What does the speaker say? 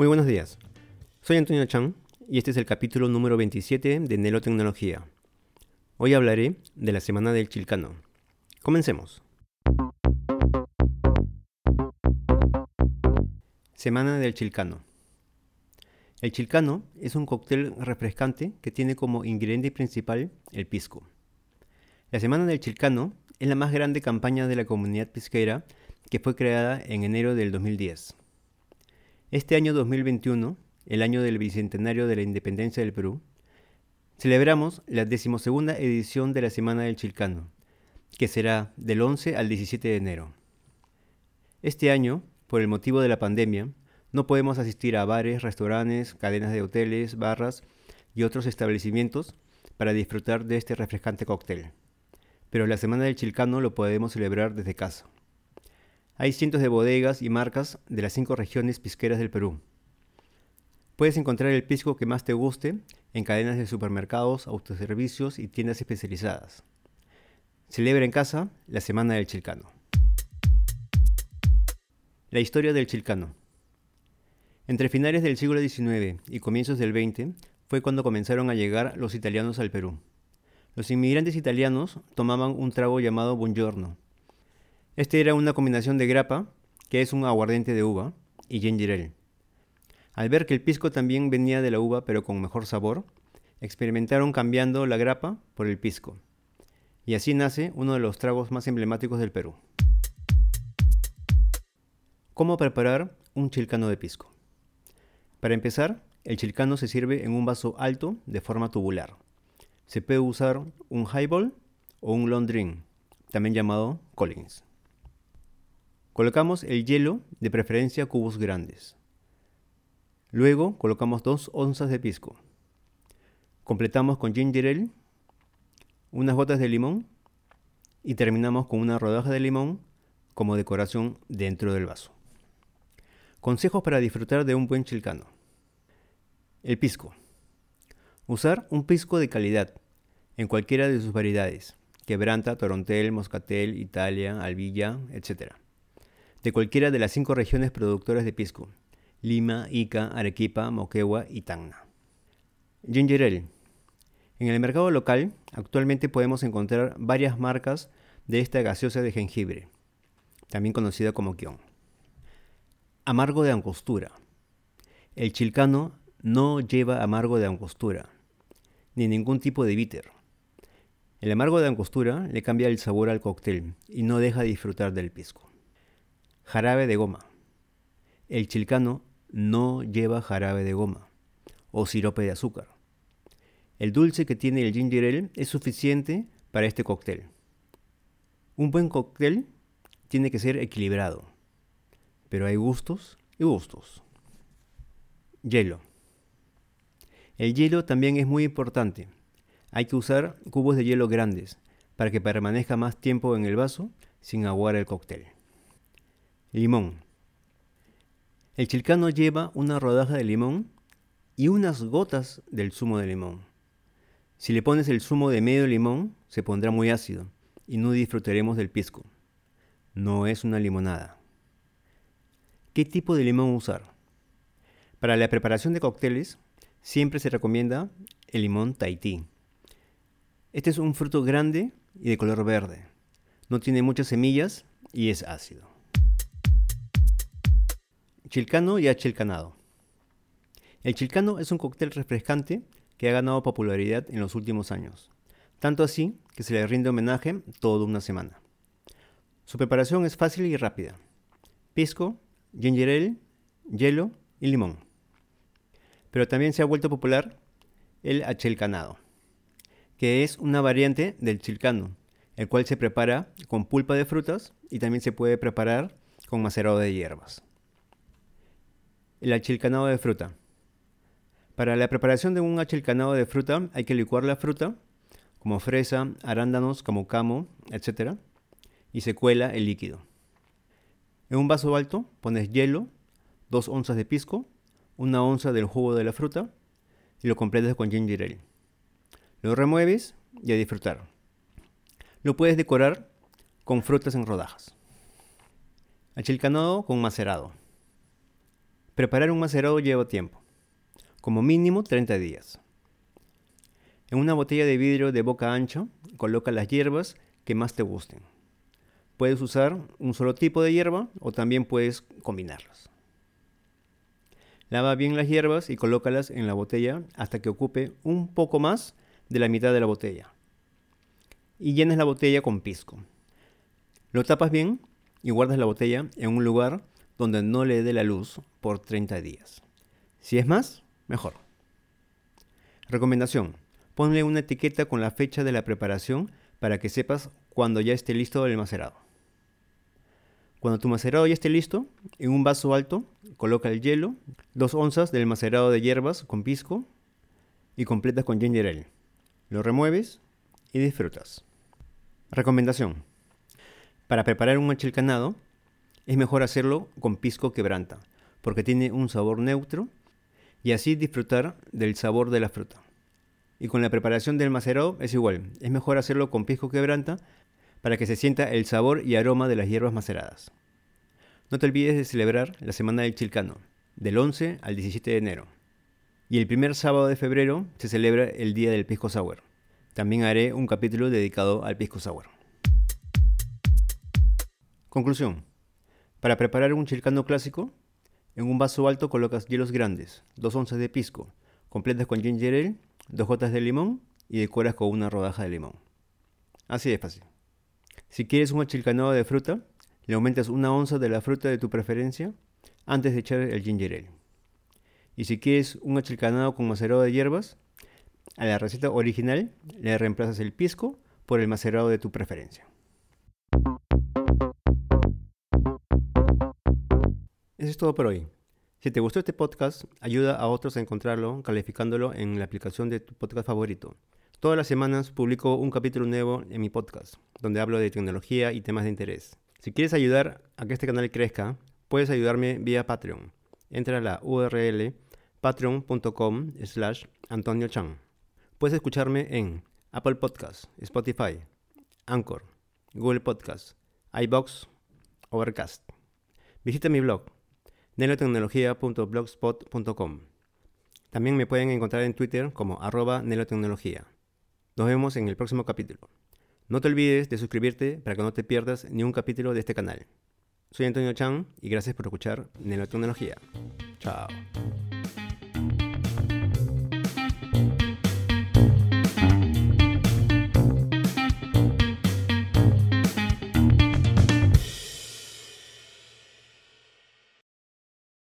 Muy buenos días. Soy Antonio Chan y este es el capítulo número 27 de Nelo Tecnología. Hoy hablaré de la Semana del Chilcano. Comencemos. Semana del Chilcano. El chilcano es un cóctel refrescante que tiene como ingrediente principal el pisco. La Semana del Chilcano es la más grande campaña de la comunidad pisquera que fue creada en enero del 2010. Este año 2021, el año del Bicentenario de la Independencia del Perú, celebramos la decimosegunda edición de la Semana del Chilcano, que será del 11 al 17 de enero. Este año, por el motivo de la pandemia, no podemos asistir a bares, restaurantes, cadenas de hoteles, barras y otros establecimientos para disfrutar de este refrescante cóctel. Pero la Semana del Chilcano lo podemos celebrar desde casa. Hay cientos de bodegas y marcas de las cinco regiones pisqueras del Perú. Puedes encontrar el pisco que más te guste en cadenas de supermercados, autoservicios y tiendas especializadas. Celebra en casa la Semana del Chilcano. La historia del Chilcano. Entre finales del siglo XIX y comienzos del XX fue cuando comenzaron a llegar los italianos al Perú. Los inmigrantes italianos tomaban un trago llamado buongiorno. Este era una combinación de grappa, que es un aguardiente de uva, y ginger ale. Al ver que el pisco también venía de la uva pero con mejor sabor, experimentaron cambiando la grapa por el pisco. Y así nace uno de los tragos más emblemáticos del Perú. ¿Cómo preparar un chilcano de pisco? Para empezar, el chilcano se sirve en un vaso alto de forma tubular. Se puede usar un highball o un long drink, también llamado Collins. Colocamos el hielo, de preferencia cubos grandes. Luego colocamos dos onzas de pisco. Completamos con ginger ale, unas gotas de limón y terminamos con una rodaja de limón como decoración dentro del vaso. Consejos para disfrutar de un buen chilcano. El pisco. Usar un pisco de calidad en cualquiera de sus variedades. Quebranta, Torontel, Moscatel, Italia, Albilla, etc. De cualquiera de las cinco regiones productoras de pisco. Lima, Ica, Arequipa, Moquegua y Tacna. Ginger Ale. En el mercado local actualmente podemos encontrar varias marcas de esta gaseosa de jengibre, también conocida como kion. Amargo de angostura. El chilcano no lleva amargo de angostura, ni ningún tipo de bitter. El amargo de angostura le cambia el sabor al cóctel y no deja de disfrutar del pisco. Jarabe de goma. El chilcano no lleva jarabe de goma o sirope de azúcar. El dulce que tiene el ginger ale es suficiente para este cóctel. Un buen cóctel tiene que ser equilibrado, pero hay gustos y gustos. Hielo. El hielo también es muy importante. Hay que usar cubos de hielo grandes para que permanezca más tiempo en el vaso sin aguar el cóctel. Limón. El chilcano lleva una rodaja de limón y unas gotas del zumo de limón. Si le pones el zumo de medio limón, se pondrá muy ácido y no disfrutaremos del pisco. No es una limonada. ¿Qué tipo de limón usar? Para la preparación de cócteles, siempre se recomienda el limón Tahití. Este es un fruto grande y de color verde. No tiene muchas semillas y es ácido. Chilcano y achilcanado. El chilcano es un cóctel refrescante que ha ganado popularidad en los últimos años, tanto así que se le rinde homenaje toda una semana. Su preparación es fácil y rápida. Pisco, ginger ale, hielo y limón pero también se ha vuelto popular el achelcanado, que es una variante del chilcano, el cual se prepara con pulpa de frutas y también se puede preparar con macerado de hierbas. El achilcanado de fruta. Para la preparación de un achilcanado de fruta hay que licuar la fruta, como fresa, arándanos, como camo, etc. Y se cuela el líquido. En un vaso alto pones hielo, 2 onzas de pisco una onza del jugo de la fruta y lo completas con ginger ale. Lo remueves y a disfrutar. Lo puedes decorar con frutas en rodajas. Achilcanado con macerado. Preparar un macerado lleva tiempo, como mínimo 30 días. En una botella de vidrio de boca ancha, coloca las hierbas que más te gusten. Puedes usar un solo tipo de hierba o también puedes combinarlas. Lava bien las hierbas y colócalas en la botella hasta que ocupe un poco más de la mitad de la botella. Y llenes la botella con pisco. Lo tapas bien y guardas la botella en un lugar donde no le dé la luz por 30 días. Si es más, mejor. Recomendación. Ponle una etiqueta con la fecha de la preparación para que sepas cuando ya esté listo el macerado. Cuando tu macerado ya esté listo, en un vaso alto coloca el hielo, dos onzas del macerado de hierbas con pisco y completas con ginger ale. Lo remueves y disfrutas. Recomendación. Para preparar un achilcanado, es mejor hacerlo con pisco quebranta, porque tiene un sabor neutro y así disfrutar del sabor de la fruta. Y con la preparación del macerado es igual, es mejor hacerlo con pisco quebranta para que se sienta el sabor y aroma de las hierbas maceradas. No te olvides de celebrar la Semana del Chilcano, del 11 al 17 de enero. Y el primer sábado de febrero se celebra el Día del Pisco Sour. También haré un capítulo dedicado al Pisco Sour. Conclusión. Para preparar un chilcano clásico, en un vaso alto colocas hielos grandes, 2 onzas de pisco, completas con ginger ale, 2 gotas de limón y decoras con una rodaja de limón. Así de fácil. Si quieres un achilcanado de fruta, le aumentas una onza de la fruta de tu preferencia antes de echar el ginger ale. Y si quieres un achilcanado con macerado de hierbas, a la receta original le reemplazas el pisco por el macerado de tu preferencia. Eso es todo por hoy. Si te gustó este podcast, ayuda a otros a encontrarlo calificándolo en la aplicación de tu podcast favorito. Todas las semanas publico un capítulo nuevo en mi podcast, donde hablo de tecnología y temas de interés. Si quieres ayudar a que este canal crezca, puedes ayudarme vía Patreon. Entra a la URL patreon.com slash Antonio Chan. Puedes escucharme en Apple Podcasts, Spotify, Anchor, Google Podcasts, iBox, Overcast. Visita mi blog nelotecnología.blogspot.com. También me pueden encontrar en Twitter como arroba nelotecnología. Nos vemos en el próximo capítulo. No te olvides de suscribirte para que no te pierdas ni un capítulo de este canal. Soy Antonio Chan y gracias por escuchar Nelotecnología. Chao.